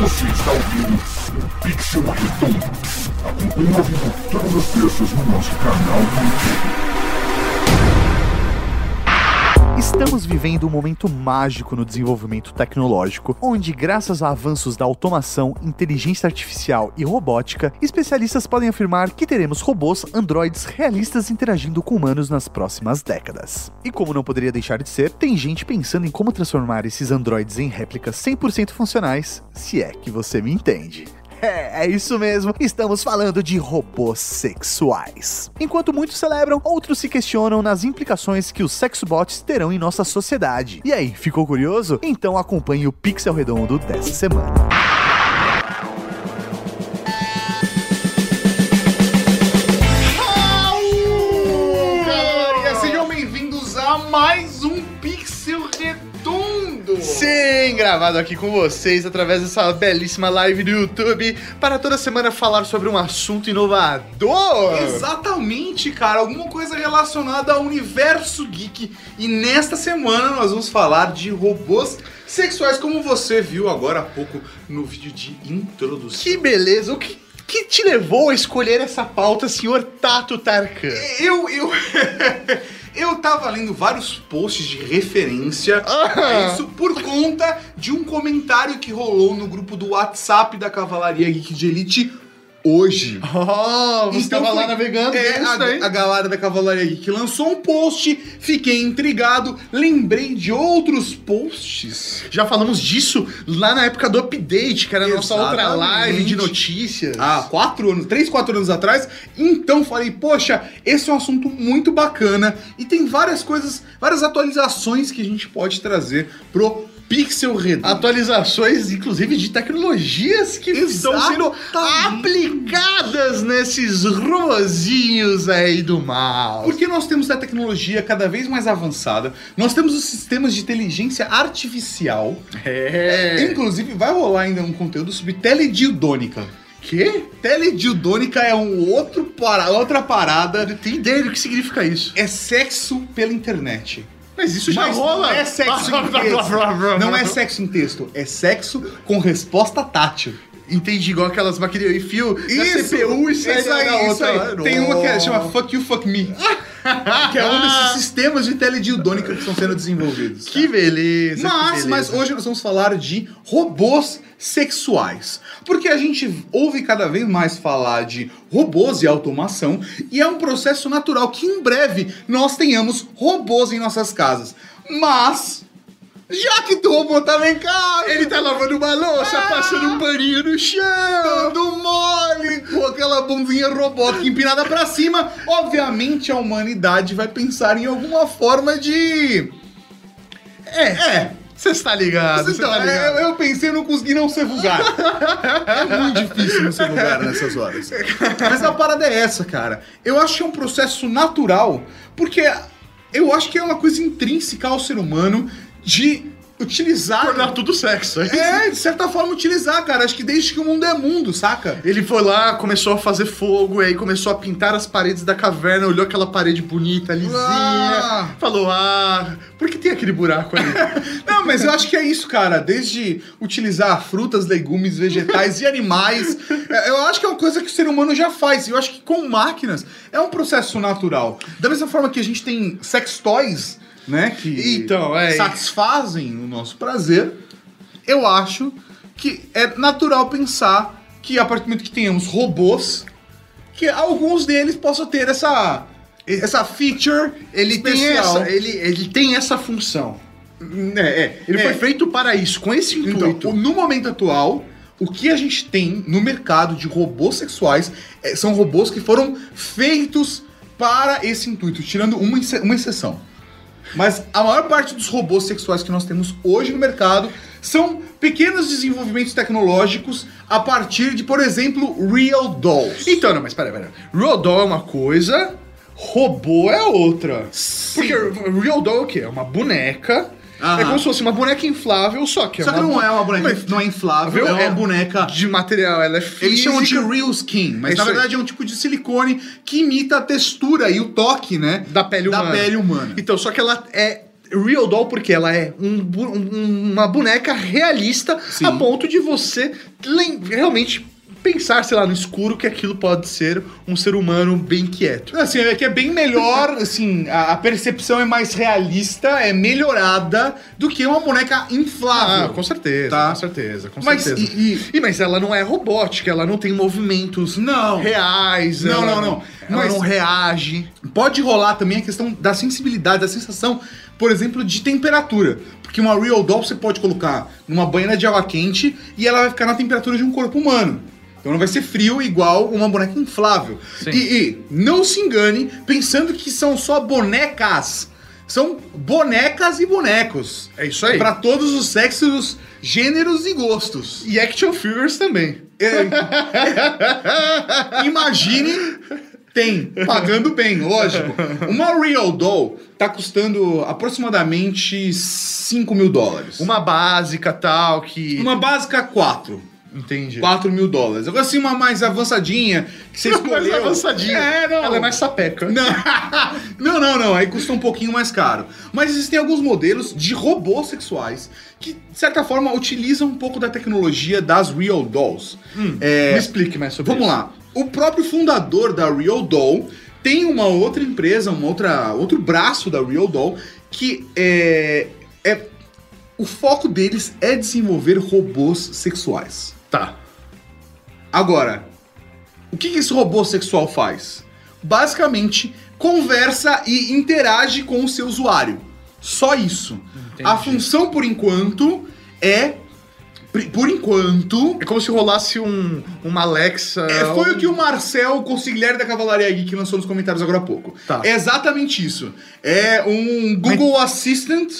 Você está ouvindo o Pixel Redondo. Acompanhe ao vivo todas as terças no nosso canal do YouTube. Estamos vivendo um momento mágico no desenvolvimento tecnológico, onde, graças a avanços da automação, inteligência artificial e robótica, especialistas podem afirmar que teremos robôs androides realistas interagindo com humanos nas próximas décadas. E como não poderia deixar de ser, tem gente pensando em como transformar esses androides em réplicas 100% funcionais, se é que você me entende. É, é isso mesmo, estamos falando de robôs sexuais. Enquanto muitos celebram, outros se questionam nas implicações que os sexbots terão em nossa sociedade. E aí, ficou curioso? Então acompanhe o Pixel Redondo dessa semana. Sejam bem-vindos a mais gravado aqui com vocês através dessa belíssima live do YouTube para toda semana falar sobre um assunto inovador. Exatamente, cara, alguma coisa relacionada ao universo geek. E nesta semana nós vamos falar de robôs sexuais, como você viu agora há pouco no vídeo de introdução. Que beleza! O que, que te levou a escolher essa pauta, senhor Tato Tarkan? Eu, eu, eu tava lendo vários posts de referência a isso por conta de um comentário que rolou no grupo do WhatsApp da Cavalaria Geek de Elite hoje. Oh, você Então tava lá navegando, É, a, a galera da Cavalaria Geek lançou um post, fiquei intrigado, lembrei de outros posts. Já falamos disso lá na época do update, que era a nossa outra live de notícias. Há quatro anos, três, quatro anos atrás. Então falei, poxa, esse é um assunto muito bacana e tem várias coisas, várias atualizações que a gente pode trazer pro Pixel Redondo. Atualizações, inclusive, de tecnologias que estão sendo Exatamente. aplicadas nesses robozinhos aí do mal. Porque nós temos a tecnologia cada vez mais avançada, nós temos os sistemas de inteligência artificial. É. Inclusive, vai rolar ainda um conteúdo sobre teledildônica. Que? Teledildônica é um outro para, outra parada. Tem ideia do que significa isso. É sexo pela internet. Mas isso já Mas rola. Não é sexo em texto. Não é sexo em texto. É sexo com resposta tátil. Entendi, igual aquelas maquininhas em fio da Isso, CPU e sai isso aí, isso outra. aí. Tem uma que é, chama. Fuck You, Fuck Me. que é um desses sistemas de teledildônica que estão sendo desenvolvidos. Que beleza. que Mas, beleza. mas hoje nós vamos falar de robôs sexuais. Porque a gente ouve cada vez mais falar de robôs e automação, e é um processo natural que em breve nós tenhamos robôs em nossas casas. Mas, já que o robô tá em casa, Ele tá lavando uma louça, Ah! passando um paninho no chão. dando mole com aquela bundinha robótica empinada pra cima, obviamente a humanidade vai pensar em alguma forma de. É, é. Você está ligado, Então, tá ligado. eu, eu pensei, eu não consegui não ser vulgar. é muito difícil não ser vulgar nessas horas. Mas a parada é essa, cara. Eu acho que é um processo natural, porque eu acho que é uma coisa intrínseca ao ser humano de utilizar. Tornar tudo sexo. É, de certa forma, utilizar, cara. Acho que desde que o mundo é mundo, saca? Ele foi lá, começou a fazer fogo, aí começou a pintar as paredes da caverna, olhou aquela parede bonita, lisinha, Ah. falou, ah, por que tem aquele buraco ali? Não, mas eu acho que é isso, cara. Desde utilizar frutas, legumes, vegetais e animais. é, Eu acho que é uma coisa que o ser humano já faz. E eu acho que com máquinas é um processo natural. Da mesma forma que a gente tem sex toys, né? Que Então, é. satisfazem o nosso prazer. Eu acho que é natural pensar que a partir do momento que tenhamos robôs, que alguns deles possam ter essa, essa feature Ele tem, essa, ele, ele tem essa função. É, é. Ele É. foi feito para isso, com esse intuito. Então, no momento atual, o que a gente tem no mercado de robôs sexuais é, são robôs que foram feitos para esse intuito, tirando uma, uma exceção. Mas a maior parte dos robôs sexuais que nós temos hoje no mercado são pequenos desenvolvimentos tecnológicos a partir de, por exemplo, Real Dolls. Então, não, mas peraí, peraí. Real Doll é uma coisa, robô é outra. Porque Real Doll é o quê? É uma boneca. Aham. É como se fosse uma boneca inflável, só que Só é que uma não é uma boneca, Mas- não é inflável, é uma É boneca de material, ela é física. Eles chamam de real skin, mas É na isso aí. verdade é um tipo de silicone que imita a textura e o toque, né? da pele da humana. pele humana. Então, só que ela é Real Doll porque ela é um bu- um- uma boneca realista Sim. a ponto de você lem- realmente pensar, sei lá, no escuro que aquilo pode ser um ser humano bem quieto. Assim, é que é bem melhor, assim, a, a percepção é mais realista, é melhorada do que uma boneca inflável. Ah, com certeza, Tá. com certeza, com Mas certeza. e- e- E, mas ela não é robótica, ela não tem movimentos Não. reais. Não, ela não, não. Ela Mas- não reage. Pode rolar também a questão da sensibilidade, da sensação, por exemplo, de temperatura. Porque uma Real Doll você pode colocar numa banheira de água quente e ela vai ficar na temperatura de um corpo humano. Então não vai ser frio igual uma boneca inflável. E, e não se engane pensando que são só bonecas. São bonecas e bonecos. É isso aí. Para todos os sexos, gêneros e gostos. E action figures também. Imagine, tem, pagando bem, lógico. Uma Real Doll tá custando aproximadamente 5 mil dólares. Uma básica tal que. Uma básica, 4. Entendi. 4 mil dólares. Agora, assim, uma mais avançadinha, que você escolheu... mais avançadinha. É, não. Ela é mais sapeca. Não. não, não, não. Aí custa um pouquinho mais caro. Mas existem alguns modelos de robôs sexuais que, de certa forma, utilizam um pouco da tecnologia das Real Dolls. É, Me explique mais sobre Vamos isso. lá. O próprio fundador da Real Doll tem uma outra empresa, uma outra, outro braço da Real Doll que é, é o foco deles é desenvolver robôs sexuais. Tá. Agora, o que, esse robô sexual faz? Basicamente, conversa e interage com o seu usuário. Só isso. Entendi. A função, por enquanto, é. Por enquanto, É como se rolasse um, uma Alexa. É, foi um- o que o Marcel, o consigliere da Cavalaria Geek, lançou nos comentários agora há pouco. Tá. É exatamente isso. É um Google Assistant,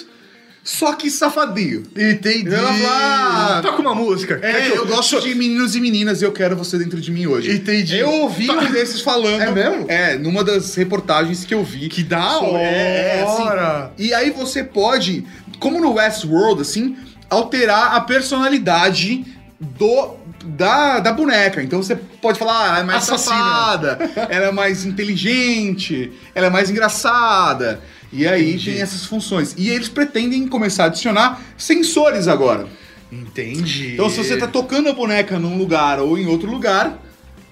só que safadinho. Entendi. Ela fala, Toca uma música. É, Quer que eu gosto de meninos e meninas e eu quero você dentro de mim hoje. Entendi. Eu ouvi um desses falando. É mesmo? É, numa das reportagens que eu vi. Que da Só- é, é, assim, hora. E aí você pode, como no Westworld, assim, alterar a personalidade do da, da boneca. Então você pode falar, ah, ela é mais Assassina. safada, ela é mais inteligente, ela é mais engraçada. E aí Entendi. tem essas funções. E eles pretendem começar a adicionar sensores agora. Entendi. Então se você tá tocando a boneca num lugar ou em outro lugar,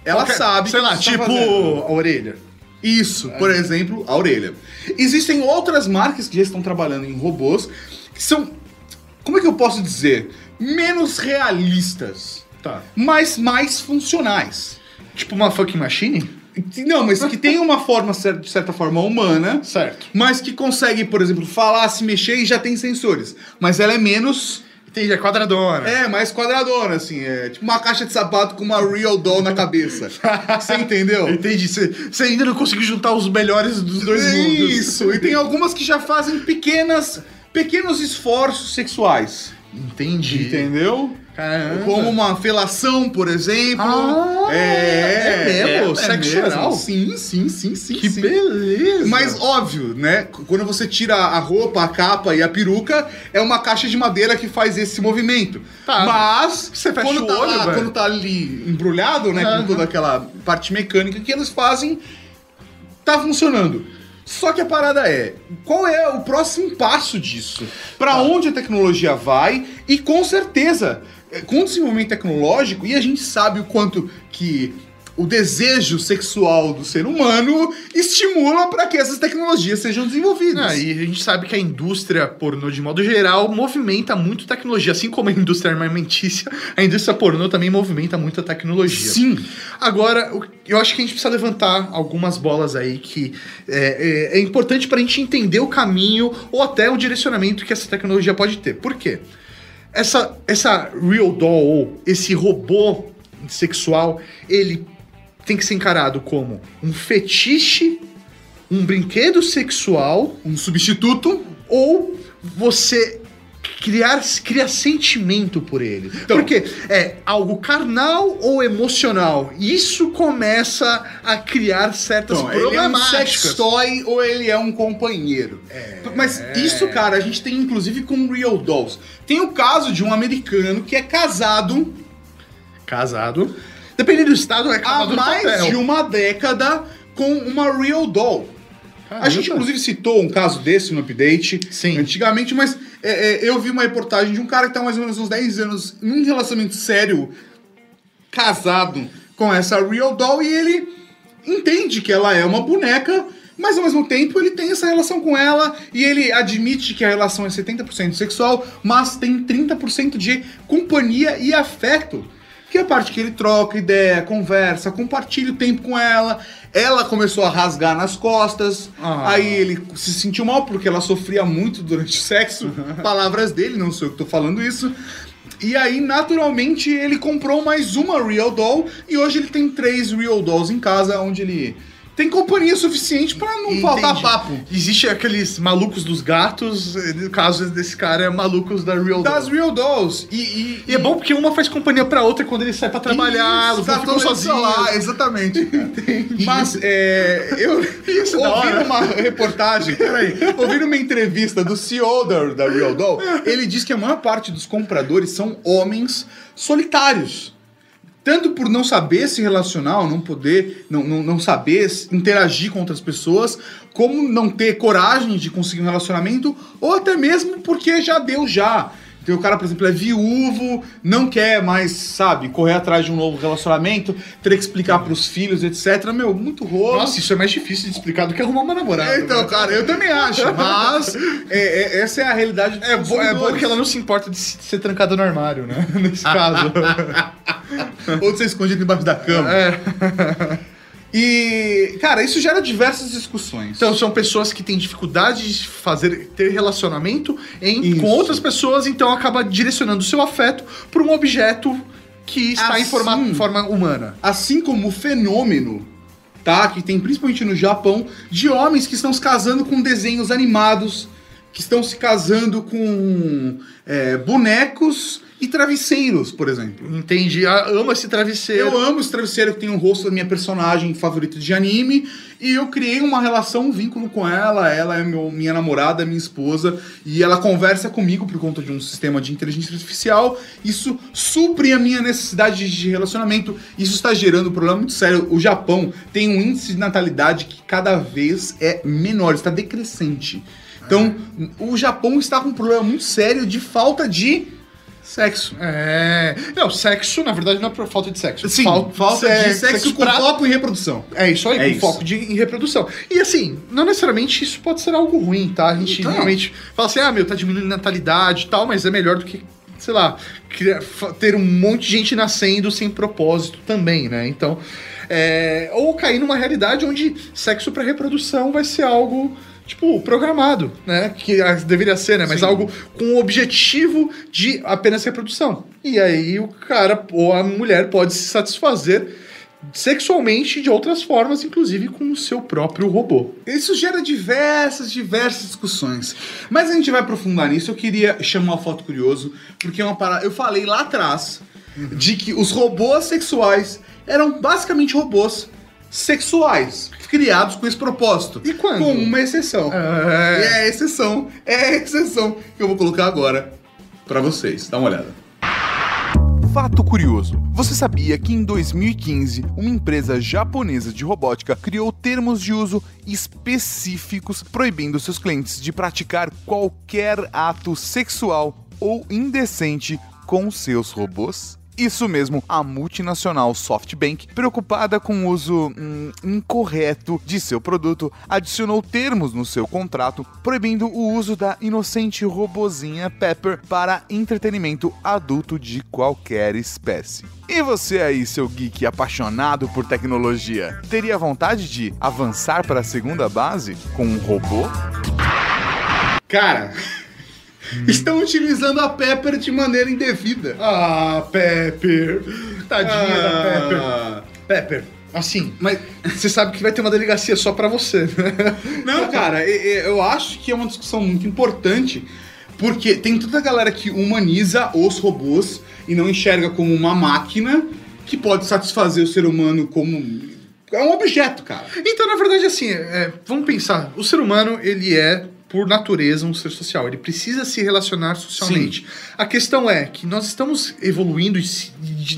ela Qualquer- sabe Sei lá, tá tipo fazendo. a orelha. Isso, por exemplo, a orelha. Existem outras marcas que já estão trabalhando em robôs que são, como é que eu posso dizer, menos realistas, Tá. mas mais funcionais. Tipo uma fucking machine? Não, mas que tem uma forma, de certa forma, humana, Certo. mas que consegue, por exemplo, falar, se mexer e já tem sensores. Mas ela é menos. Entendi, é quadradona. É, mais quadradona, assim. É tipo uma caixa de sapato com uma real doll na cabeça. Você entendeu? Entendi. Você ainda não conseguiu juntar os melhores dos dois mundos. Isso, e tem algumas que já fazem pequenas, pequenos esforços sexuais. Entendi. Entendeu? Caramba. Como uma felação, por exemplo. Ah, é, é mesmo? Sexo oral? Sim, sim, sim, sim. Que sim. beleza. Mas óbvio, né? Quando você tira a roupa, a capa e a peruca, é uma caixa de madeira que faz esse movimento. Tá. Mas Você fecha quando, o tá olho, lá- quando tá ali embrulhado, né? Aham. Com toda aquela parte mecânica que eles fazem, tá funcionando. Só que a parada é, qual é o próximo passo disso? Pra Tá. onde a tecnologia vai? E com certeza, eh, com o desenvolvimento tecnológico, e a gente sabe o quanto que o desejo sexual do ser humano estimula para que essas tecnologias sejam desenvolvidas. Ah, e a gente sabe que a indústria pornô, de modo geral, movimenta muito tecnologia. Assim como a indústria armamentícia, a indústria pornô também movimenta muita tecnologia. Sim. Agora, eu acho que a gente precisa levantar algumas bolas aí que é, é, é importante pra gente entender o caminho ou até o direcionamento que essa tecnologia pode ter. Por quê? Essa, essa Real Doll, esse robô sexual, ele tem que ser encarado como um fetiche, um brinquedo sexual Um substituto. ou você criar cria sentimento por ele. Então- Porque é algo carnal ou emocional. Isso começa a criar certas Então, ele é um problemáticas. sex toy ou ele é um companheiro. Mas isso, cara, a gente tem inclusive com Real Dolls. Tem o caso de um americano que é casado Casado. Dependendo do estado, é há casado no mais de uma década com uma Real Doll. A gente, inclusive, citou um caso desse no update Sim. antigamente, mas é, é, eu vi uma reportagem de um cara que tá mais ou menos uns 10 anos num relacionamento sério, casado com essa Real Doll, e ele entende que ela é uma boneca, mas ao mesmo tempo ele tem essa relação com ela e ele admite que a relação é 70% sexual, mas tem 30% de companhia e afeto. Que é a parte que ele troca ideia, conversa, compartilha o tempo com ela. Ela começou a rasgar nas costas. Ah. Aí ele se sentiu mal porque ela sofria muito durante o sexo. Palavras dele, não sou eu que tô falando isso. E aí, naturalmente, ele comprou mais uma Real Doll e hoje ele tem três Real Dolls em casa, onde ele tem companhia suficiente pra não faltar Entendi. papo. Existe aqueles malucos dos gatos, no caso desse cara é malucos da Real Das Doll. Real Dolls. E, e, E é bom porque uma faz companhia pra outra quando ele sai pra trabalhar, Isso, tá ficam sozinhos. lá, exatamente. Mas é, eu Isso, da ouvi hora. uma reportagem, peraí, ouvi uma entrevista do CEO da, da Real Doll, ele diz que a maior parte dos compradores são homens solitários. Tanto por não saber se relacionar, não poder, não, não, não saber interagir com outras pessoas, como não ter coragem de conseguir um relacionamento, ou até mesmo porque já deu já. Então o cara, por exemplo, é viúvo, não quer mais, sabe, correr atrás de um novo relacionamento, ter que explicar pros filhos, etc. Meu, muito rolo. Nossa, isso é mais difícil de explicar do que arrumar uma namorada. então, né? cara, eu também acho, mas é, é- essa é a realidade É, bo- é bom que ela não se importa de se- ser trancada no armário, né? Nesse caso. Ou de ser escondido embaixo da cama. É. E, cara, isso gera diversas discussões. Então são pessoas que têm dificuldade de fazer ter relacionamento em- Isso. com outras pessoas, então acaba direcionando seu afeto para um objeto que está em Assim. forma, forma humana. assim como o fenômeno, tá? Que tem principalmente no Japão, de homens que estão se casando com desenhos animados, que estão se casando com é, bonecos e travesseiros, por exemplo. Entendi. Ah, amo esse travesseiro. Eu amo esse travesseiro que tem o rosto da minha personagem favorita de anime. E eu criei uma relação, um vínculo com ela. Ela é meu- minha namorada, minha esposa. E ela conversa comigo por conta de um sistema de inteligência artificial. Isso supre a minha necessidade de relacionamento. Isso está gerando um problema muito sério. O Japão tem um índice de natalidade que cada vez é menor, está decrescente. Então, o Japão está com um problema muito sério de falta de sexo. É. Não, sexo, na verdade, não é por falta de sexo. Sim, Fal- falta de sexo, com pra- foco em reprodução. É isso aí, É com isso. foco de, em reprodução. E assim, não necessariamente isso pode ser algo ruim, tá? A gente Então. normalmente fala assim, ah, meu, tá diminuindo a natalidade e tal, mas é melhor do que, sei lá, ter um monte de gente nascendo sem propósito também, né? Então, é, ou cair numa realidade onde sexo pra reprodução vai ser algo. Tipo, programado, né? Que deveria ser, né? Mas Sim. algo com o objetivo de apenas reprodução. E aí o cara ou a mulher pode se satisfazer sexualmente de outras formas, inclusive com o seu próprio robô. Isso gera diversas, diversas discussões. Mas a gente vai aprofundar nisso. Eu queria chamar o Foto Curioso, porque é uma parada. Eu falei lá atrás de que os robôs sexuais eram basicamente robôs sexuais, criados com esse propósito. E quando? Com uma exceção. É... é a exceção, é a exceção que eu vou colocar agora pra vocês. Dá uma olhada. Fato curioso: você sabia que em 2015 uma empresa japonesa de robótica criou termos de uso específicos proibindo seus clientes de praticar qualquer ato sexual ou indecente com seus robôs? Isso mesmo, a multinacional SoftBank, preocupada com o uso hum, incorreto de seu produto, adicionou termos no seu contrato proibindo o uso da inocente robozinha Pepper para entretenimento adulto de qualquer espécie. E você aí, seu geek apaixonado por tecnologia, teria vontade de avançar para a segunda base com um robô? Cara, estão utilizando a Pepper de maneira indevida. Ah, Pepper. Tadinha da Pepper. Ah, Pepper, assim, Mas você sabe que vai ter uma delegacia só pra você, né? Não, cara, eu acho que é uma discussão muito importante, porque tem toda a galera que humaniza os robôs e não enxerga como uma máquina que pode satisfazer o ser humano como. É um objeto, cara. Então, na verdade, assim, é, vamos pensar. O ser humano, ele é por natureza, um ser social. Ele precisa se relacionar socialmente. A questão é que nós estamos evoluindo e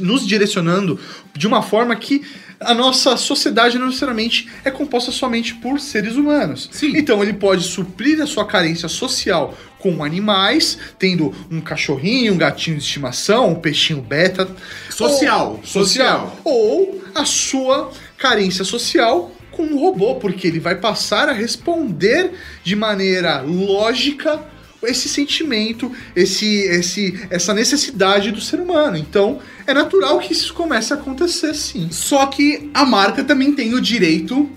nos direcionando de uma forma que a nossa sociedade não necessariamente é composta somente por seres humanos. Sim. Então ele pode suprir a sua carência social com animais, tendo um cachorrinho, um gatinho de estimação, um peixinho beta. Social, Ou, social. Ou a sua carência social com um robô, porque ele vai passar a responder de maneira lógica esse sentimento, esse, esse, essa necessidade do ser humano. Então, é natural que isso comece a acontecer, sim. Só que a marca também tem o direito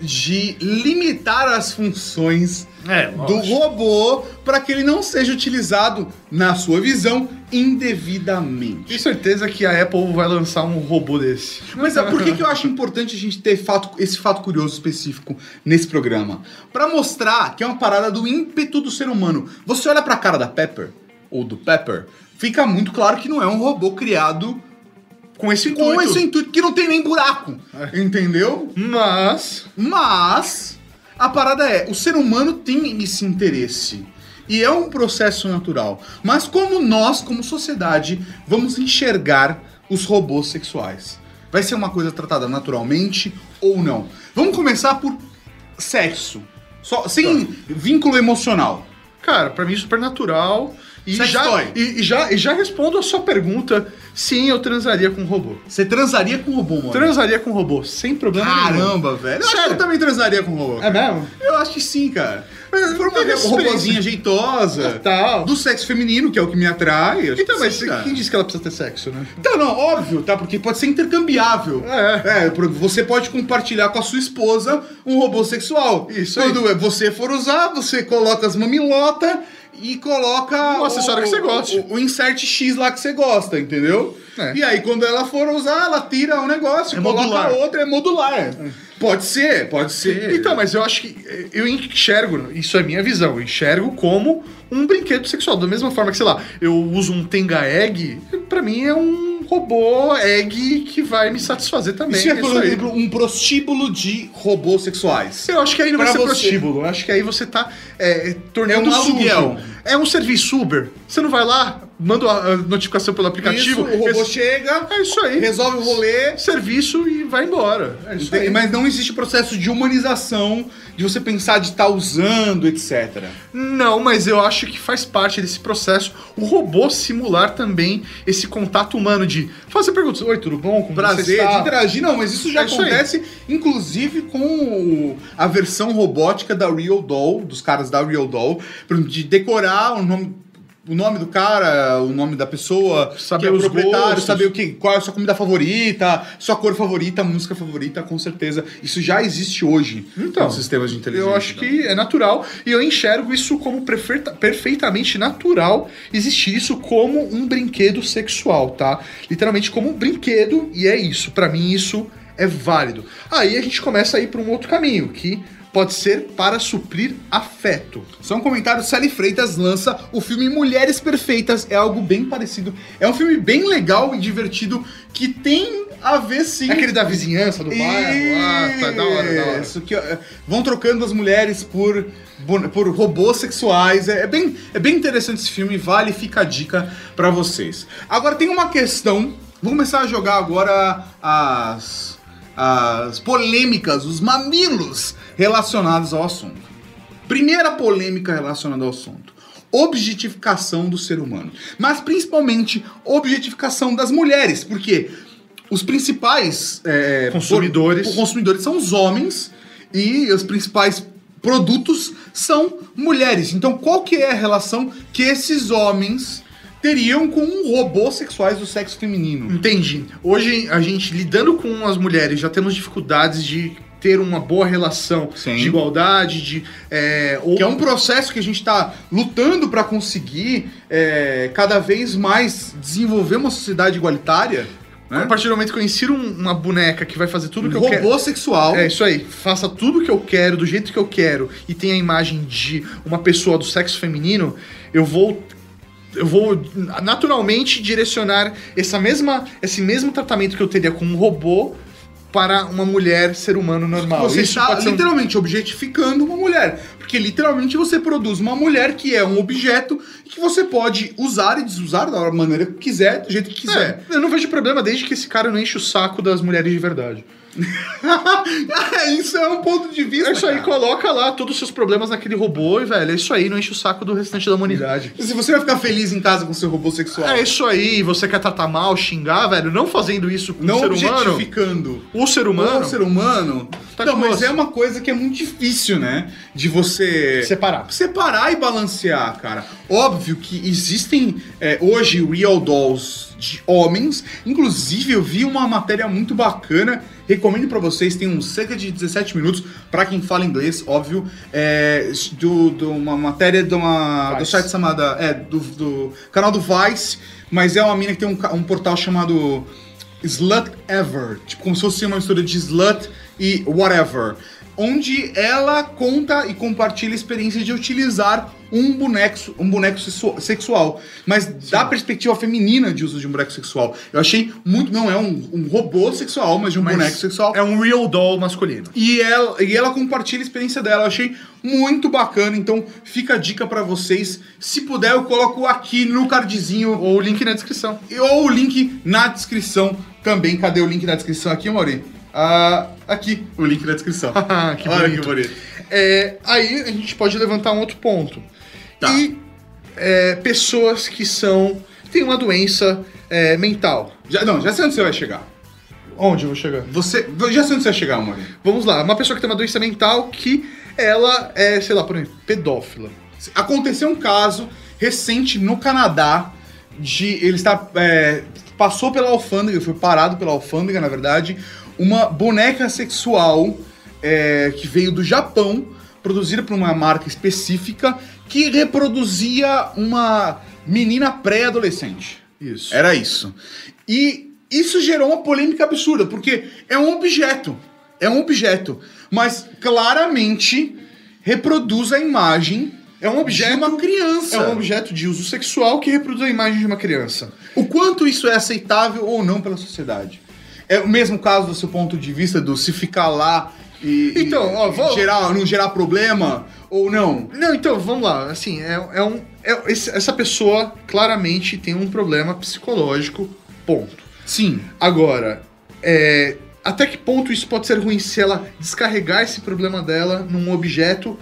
de limitar as funções É, do robô para que ele não seja utilizado, na sua visão, indevidamente. Tenho certeza que a Apple vai lançar um robô desse. Mas é, por que, que eu acho importante a gente ter fato- esse fato curioso específico nesse programa? Pra mostrar que é uma parada do ímpeto do ser humano. Você olha pra cara da Pepper, ou do Pepper, fica muito claro que não é um robô criado Com esse com intuito. esse intuito, que não tem nem buraco. Entendeu? Mas, Mas a parada é, o ser humano tem esse interesse. E é um processo natural. Mas como nós, como sociedade, vamos enxergar os robôs sexuais? Vai ser uma coisa tratada naturalmente ou não? Vamos começar por sexo. Só, sem vínculo emocional. cara, pra mim é super natural. E Sex já, toy. e, e já, e já respondo a sua pergunta: sim, eu transaria com um robô. Você transaria com robô, mano? Transaria com um robô, sem problema nenhum. Caramba, velho. Eu acho que eu também transaria com robô. É mesmo? Eu acho que sim, cara. Se for uma robôzinha jeitosa, Tal. do sexo feminino, que é o que me atrai. Então, mas sim, quem disse que ela precisa ter sexo, né? Então, não, óbvio, tá? Porque pode ser intercambiável. É. É, por- você pode compartilhar com a sua esposa um robô sexual. Isso aí. Quando você for usar, você coloca as mamilotas e coloca Um acessório que você goste. O, o insert X lá que você gosta, entendeu? É. E aí, quando ela for usar, ela tira o negócio, É coloca modular. outra, é modular. Pode ser, pode ser. Então, mas eu acho que eu enxergo, isso é minha visão, eu enxergo como um brinquedo sexual. Da mesma forma que, sei lá, eu uso um Tenga Egg, pra mim é um robô egg que vai me satisfazer também. Isso é, é por exemplo, um prostíbulo de robôs sexuais. Eu acho que aí não vai Pra ser você. prostíbulo. Eu acho que aí você tá é, tornando É um sujo. aluguel. É um serviço Uber. Você não vai lá, manda a notificação pelo aplicativo. Isso, o robô chega, É isso aí. resolve o rolê, Serviço e vai embora. É isso aí. Mas não existe processo de humanização, de você pensar de estar usando, etc. Não, mas eu acho que faz parte desse processo o robô simular também esse contato humano de fazer perguntas. Oi, tudo bom? Como Prazer de interagir. Não, mas isso já É isso aí. acontece, inclusive, com a versão robótica da Real Doll, dos caras da Real Doll, de decorar o nome. O nome do cara, o nome da pessoa, Saber é o os proprietário, gostos. saber o que, qual é a sua comida favorita, sua cor favorita, música favorita, com certeza. Isso já existe hoje Então, nos sistemas de inteligência. Eu acho que é natural e eu enxergo isso como perfeita- perfeitamente natural existir isso como um brinquedo sexual, tá? Literalmente como um brinquedo e é isso. Pra mim isso é válido. Aí a gente começa a ir pra um outro caminho que pode ser para suprir afeto. Só um comentário, Sally Freitas lança o filme Mulheres Perfeitas. É algo bem parecido. É um filme bem legal e divertido que tem a ver sim. É aquele da vizinhança, do bairro. Ah, tá da hora, da hora. Isso que ó, vão trocando as mulheres por por robôs sexuais. É, é bem é bem interessante esse filme, vale fica a dica pra vocês. Agora tem uma questão. Vou começar a jogar agora as as polêmicas, os mamilos relacionados ao assunto. Primeira polêmica relacionada ao assunto. Objetificação do ser humano. Mas principalmente objetificação das mulheres. Porque os principais é, Consumidores. por- consumidores são os homens e os principais produtos são mulheres. Então qual que é a relação que esses homens teriam com robôs sexuais do sexo feminino? Entendi. Hoje a gente lidando com as mulheres já temos dificuldades de ter uma boa relação Sim. de igualdade, de é, ou Que é um processo que a gente está lutando para conseguir é, cada vez mais desenvolver uma sociedade igualitária. a Né? partir do momento que eu insiro um- uma boneca que vai fazer tudo que eu quero. robô sexual. É isso aí. Faça tudo que eu quero, do jeito que eu quero, e tem a imagem de uma pessoa do sexo feminino, eu vou. Eu vou naturalmente direcionar essa mesma, esse mesmo tratamento que eu teria com um robô para uma mulher ser humano normal. Você Isso está um- literalmente objetificando uma mulher. Porque literalmente você produz uma mulher que é um objeto e que você pode usar e desusar da maneira que quiser, do jeito que quiser. É, eu não vejo problema desde que esse cara não enche o saco das mulheres de verdade. isso é um ponto de vista. É isso aí, cara. coloca lá todos os seus problemas naquele robô e, velho, é isso aí, não enche o saco do restante da humanidade. Se você vai ficar feliz em casa com seu robô sexual, É isso aí, você quer tratar mal, xingar, velho, não fazendo isso com não o ser humano. O ser o humano. ser humano. Tá não, mas é uma coisa que é muito difícil, né? De você Separar. separar e balancear, cara. Óbvio que existem é, hoje real dolls de homens. Inclusive, eu vi uma matéria muito bacana. Recomendo pra vocês, tem uns cerca de 17 minutos, pra quem fala inglês, óbvio, é, do, do- uma matéria de uma, do Vice. site chamada. É, do, do canal do Vice, mas é uma mina que tem um, um portal chamado Slut Ever, tipo como se fosse uma mistura de slut e whatever, onde ela conta e compartilha a experiência de utilizar um boneco, um boneco sexu- sexual, mas da perspectiva feminina de uso de um boneco sexual. Eu achei muito, não é um, um robô sexual, mas de um Mas boneco sexual. É um real doll masculino. E ela, e ela compartilha a experiência dela. Eu achei muito bacana. Então fica a dica pra vocês. Se puder, eu coloco aqui no cardzinho Ou o link na descrição. ou o link na descrição também. Cadê o link na descrição aqui, Mauri? Ah, aqui, o link na descrição. que Olha bonito. que bonito. É, aí a gente pode levantar um outro ponto. Tá. E é, pessoas que são. têm uma doença é, mental. Já, não, já sei onde você vai chegar. Onde eu vou chegar? Você, já sei onde você vai chegar, Mauri. Vamos lá, uma pessoa que tem uma doença mental que ela é, sei lá, por exemplo, pedófila. Aconteceu um caso recente no Canadá de ele está é, passou pela alfândega, foi parado pela alfândega, na verdade, uma boneca sexual é, que veio do Japão, produzida por uma marca específica que reproduzia uma menina pré-adolescente. Isso. Era isso. E isso gerou uma polêmica absurda, porque é um objeto. É um objeto. Mas claramente reproduz a imagem É um objeto. de uma criança. É um objeto de uso sexual que reproduz a imagem de uma criança. O quanto isso é aceitável ou não pela sociedade? É o mesmo caso do seu ponto de vista do se ficar lá e, e- Então, ó, vou- gerar, não gerar problema ou não? Não, então, vamos lá. Assim, é, é um. é- esse- essa pessoa claramente tem um problema psicológico. Ponto. Sim. Agora, é, até que ponto isso pode ser ruim se ela descarregar esse problema dela num objeto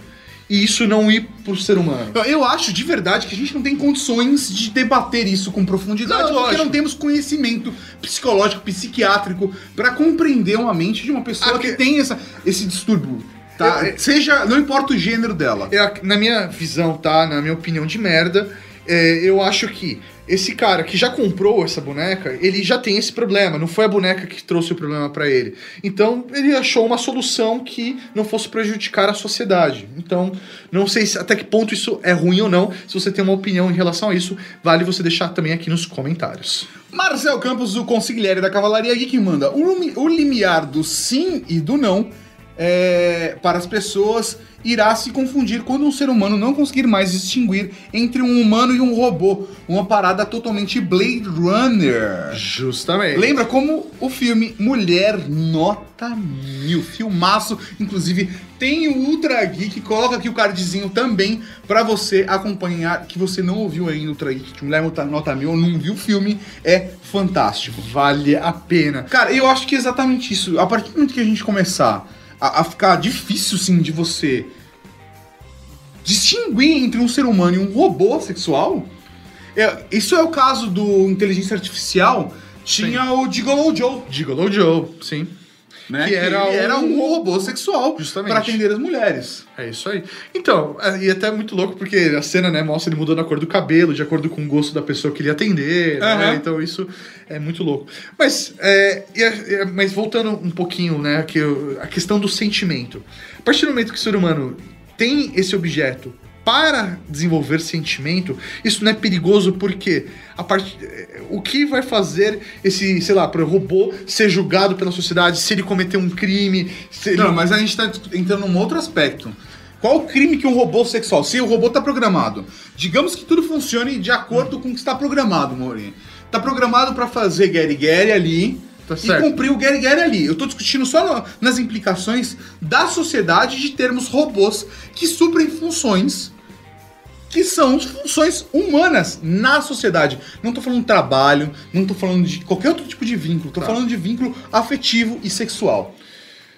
e isso não ir pro ser humano? Eu- Eu acho de verdade que a gente não tem condições de debater isso com profundidade, Não, porque lógico. não temos conhecimento psicológico, psiquiátrico, pra compreender uma mente de uma pessoa Ah, que que- tem essa, esse distúrbio. Tá? Eu- eu- Seja, não importa o gênero dela. Eu- na minha visão, tá? Na minha opinião de merda, é, eu acho que esse cara que já comprou essa boneca, ele já tem esse problema. Não foi a boneca que trouxe o problema pra ele. Então, ele achou uma solução que não fosse prejudicar a sociedade. Então, não sei se- até que ponto isso é ruim ou não. Se você tem uma opinião em relação a isso, vale você deixar também aqui nos comentários. Marcel Campos, o consigliere da Cavalaria Geek, manda o, o limiar do sim e do não é, para as pessoas irá se confundir quando um ser humano não conseguir mais distinguir entre um humano e um robô. Uma parada totalmente Blade Runner. Justamente. Lembra como o filme Mulher Nota Mil, filmaço, inclusive tem o Ultra Geek, coloca aqui o cardzinho também pra você acompanhar, que você não ouviu ainda o Ultra Geek de Mulher Nota- Mil, não viu o filme, é fantástico. Vale a pena. Cara, eu acho que é exatamente isso. A partir do momento que a gente começar a, a ficar difícil, sim, de você distinguir entre um ser humano e um robô sexual, é- isso é o caso do inteligência artificial. Tinha o Gigolo Joe, Gigolo Joe, sim. Né? Que era ele era um- um robô sexual para atender as mulheres. É isso aí. Então, é- e até é muito louco porque a cena, né, mostra ele mudando a cor do cabelo, de acordo com o gosto da pessoa que ele ia atender, né? Aham. Então isso é muito louco. Mas, é, é- mas voltando um pouquinho, né, que a questão do sentimento. A partir do momento que o ser humano tem esse objeto para desenvolver sentimento, isso não é perigoso porque a part... é, o que vai fazer esse, sei lá, para robô ser julgado pela sociedade se ele cometer um crime, se ele... Não, mas a gente tá entrando num outro aspecto. Qual o crime que um robô sexual, se o robô tá programado, digamos que tudo funcione de acordo com o que está programado, Mori. Tá programado para fazer Gary Gary ali, Tá e certo. cumprir o Gary Gary ali. Eu tô discutindo só no- nas implicações da sociedade de termos robôs que suprem funções que são funções humanas na sociedade. Não tô falando de trabalho, não tô falando de qualquer outro tipo de vínculo, tô Tá. falando de vínculo afetivo e sexual.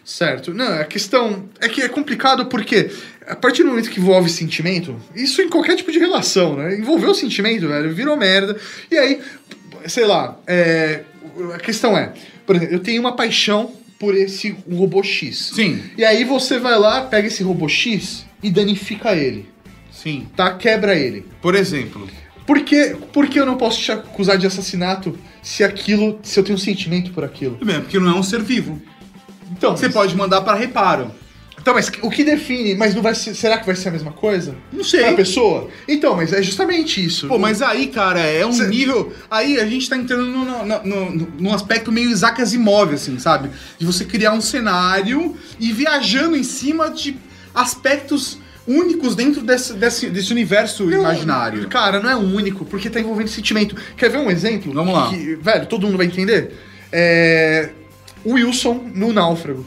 Certo. Não, a questão é que é complicado porque a partir do momento que envolve sentimento, isso em qualquer tipo de relação, né? Envolveu o sentimento, velho, virou merda. E aí, sei lá, é, a questão é, por exemplo, eu tenho uma paixão por esse robô X. Sim. E aí você vai lá, pega esse robô X e danifica ele, Sim. tá? Quebra ele. Por exemplo. Por que, por que eu não posso te acusar de assassinato se aquilo, se eu tenho um sentimento por aquilo? Tudo bem, porque não é um ser vivo. Então, Você pode mandar para reparo. Então, mas o que define, mas não vai ser, será que vai ser a mesma coisa? Não sei. Pra pessoa? Então, mas é justamente isso. Pô, mas aí, cara, é um Cê- nível. Aí a gente tá entrando no, no, no- no- num aspecto meio Isaac Asimov, assim, sabe? De você criar um cenário e viajando em cima de aspectos únicos dentro desse, desse, desse universo Não, imaginário. Cara, não é único, porque tá envolvendo sentimento. Quer ver um exemplo? Vamos lá. Que, velho, todo mundo vai entender? É. O Wilson no Náufrago.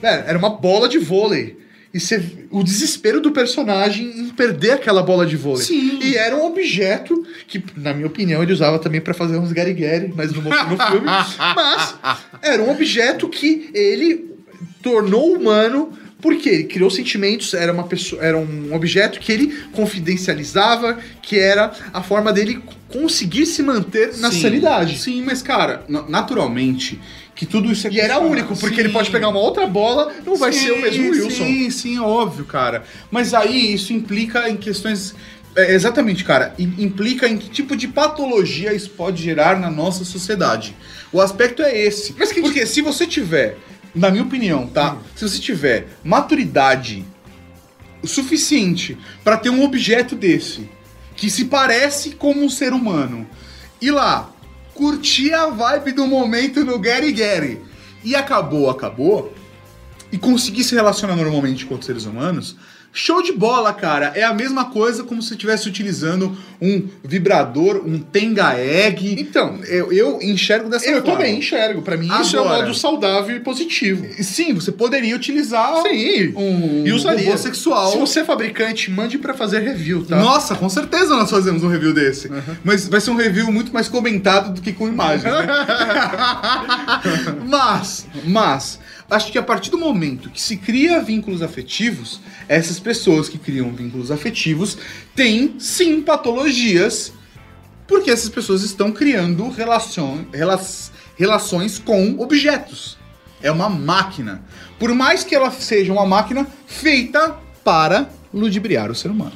Velho, era uma bola de vôlei. E você, o desespero do personagem em perder aquela bola de vôlei. Sim. E era um objeto que, na minha opinião, ele usava também pra fazer uns garigueri, mas não mostrou no filme. Mas era um objeto que ele tornou humano porque ele criou sentimentos, era uma pessoa, era um objeto que ele confidencializava, que era a forma dele conseguir se manter na Sim. sanidade. Sim, mas, cara, na- naturalmente, que tudo isso é E era único, porque Sim. ele pode pegar uma outra bola, não vai ser o mesmo Wilson. Sim, sim, é óbvio, cara. Mas aí isso implica em questões. é, exatamente, cara. im- Implica em que tipo de patologia isso pode gerar na nossa sociedade. O aspecto é esse. Mas que- Porque se você tiver, na minha opinião, tá? Se você tiver maturidade suficiente pra ter um objeto desse que se parece como um ser humano e lá curtir a vibe do momento no Gary Gary e acabou, acabou e conseguir se relacionar normalmente com outros seres humanos, show de bola, cara. É a mesma coisa como se estivesse utilizando um vibrador, um Tenga Egg. Então, eu, eu enxergo dessa eu forma. também enxergo. Pra mim, isso é um Agora- modo saudável e positivo. Sim, você poderia utilizar Sim. um E usaria. robô sexual. Se você é fabricante, mande pra fazer review, tá? Nossa, com certeza nós fazemos um review desse. Mas vai ser um review muito mais comentado do que com imagens. né? mas, mas, acho que a partir do momento que se cria vínculos afetivos, essas pessoas que criam vínculos afetivos têm sim patologias, porque essas pessoas estão criando relações com objetos. É uma máquina. Por mais que ela seja uma máquina feita para ludibriar o ser humano.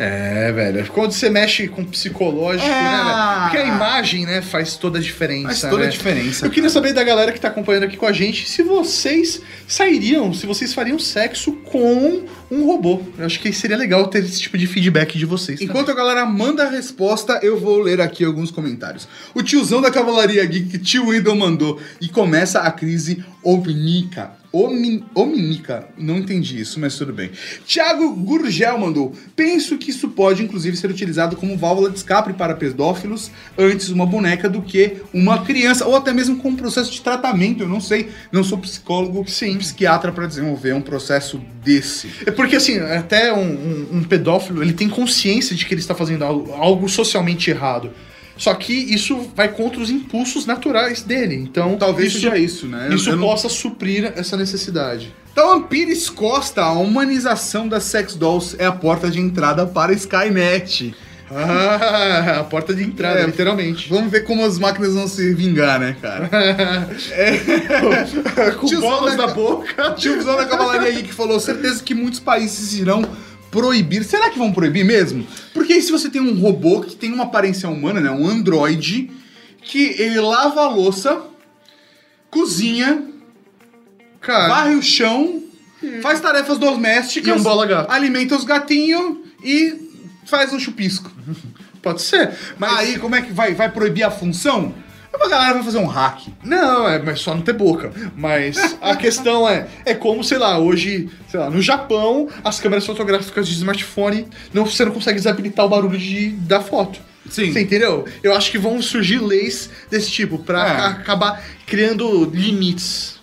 É, velho. Quando você mexe com psicológico, É. né, velho? Porque a imagem, né, faz toda a diferença. Faz toda a né? diferença. Eu queria saber da galera que tá acompanhando aqui com a gente se vocês sairiam, se vocês fariam sexo com um robô. Eu acho que seria legal ter esse tipo de feedback de vocês. Enquanto a galera manda a resposta, eu vou ler aqui alguns comentários. O tiozão da Cavalaria Geek, tio Idol, mandou. E começa a crise omnica. Omi- Omnica, não entendi isso, mas tudo bem. Thiago Gurgel mandou. Penso que isso pode, inclusive, ser utilizado como válvula de escape para pedófilos antes uma boneca do que uma criança, ou até mesmo com um processo de tratamento. Eu não sei, não sou psicólogo, sim, psiquiatra para desenvolver um processo desse. É porque, assim, até um, um- um pedófilo, ele tem consciência de que ele está fazendo algo, algo socialmente errado. Só que isso vai contra os impulsos naturais dele. Então, Talvez isso, seja isso, né? isso Eu não- possa suprir essa necessidade. Então, Pires Costa, a humanização das sex dolls é a porta de entrada para Skynet. Ah, a porta de entrada, É. literalmente. Vamos ver como as máquinas vão se vingar, né, cara? Com Tiozão bolas da- na boca. Tiozão da Cavalaria aí que falou, certeza que muitos países irão proibir. Será que vão proibir mesmo? Porque aí se você tem um robô que tem uma aparência humana, né, um androide, que ele lava a louça, cozinha, Cara, varre o chão, faz tarefas domésticas, E um bola gato. alimenta os gatinhos e faz um chupisco. pode ser. Mas aí, como é que vai, vai proibir a função? A galera vai fazer um hack. Não, é mas só não ter boca. Mas a questão é, é como, sei lá, hoje, sei lá, no Japão, as câmeras fotográficas de smartphone, não, você não consegue desabilitar o barulho de, da foto. Sim. Você entendeu? Eu acho que vão surgir leis desse tipo pra É. ca- acabar criando limites.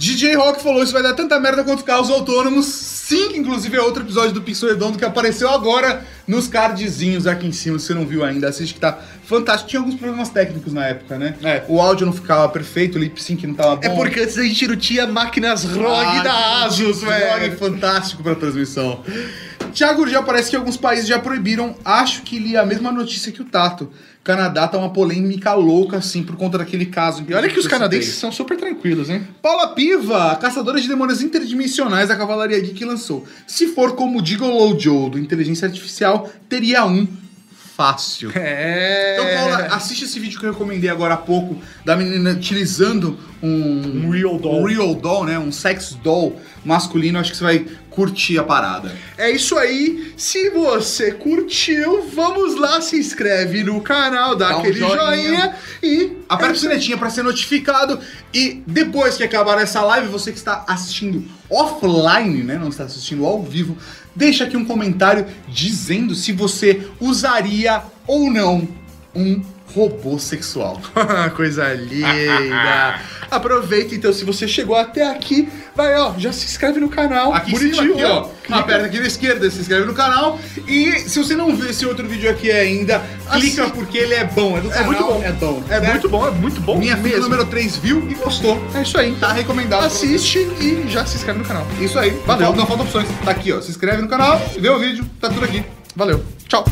DJ Rock falou isso vai dar tanta merda quanto carros autônomos. Sim, inclusive é outro episódio do Pixel Redondo que apareceu agora nos cardzinhos aqui em cima. Se você não viu ainda, assiste que tá fantástico. Tinha alguns problemas técnicos na época, né? É. O áudio não ficava perfeito, o lip sync não tava bom. É porque antes a gente não tinha máquinas ROG Ah, da Asus, ROG velho. fantástico pra transmissão. Tiago já parece que alguns países já proibiram. Acho que li a mesma notícia que o Tato. Canadá tá uma polêmica louca, assim, por conta daquele caso. E olha que os canadenses são super tranquilos, hein? Paula Piva, caçadora de demônios interdimensionais da Cavalaria Geek lançou. Se for como o Gigolo Joe do Inteligência Artificial, teria um fácil. É. Então, Paula, assiste esse vídeo que eu recomendei agora há pouco, da menina utilizando um, Um real doll. um real doll, né? Um sex doll masculino. Acho que você vai curtir a parada. É isso aí. Se você curtiu, vamos lá, se inscreve no canal, dá, Dá um aquele joinha. joinha. e Aperta o sinetinho para ser notificado e depois que acabar essa live, você que está assistindo offline, né, não está assistindo ao vivo, deixa aqui um comentário dizendo se você usaria ou não um robô sexual. Coisa linda. Aproveita então, se você chegou até aqui, vai ó, já se inscreve no canal. Aqui em cima, aqui, ó. Aperta aqui na esquerda, se inscreve no canal. E se você não viu esse outro vídeo aqui ainda, clica porque ele é bom. É do É canal, muito bom. É bom. É muito bom, é muito bom Minha filha número 3 viu e gostou. É isso aí. Tá recomendado. Assiste e já se inscreve no canal. Isso aí, Valeu. Não falta opções. Tá aqui, ó. Se inscreve no canal, vê o vídeo, tá tudo aqui. Valeu. Tchau.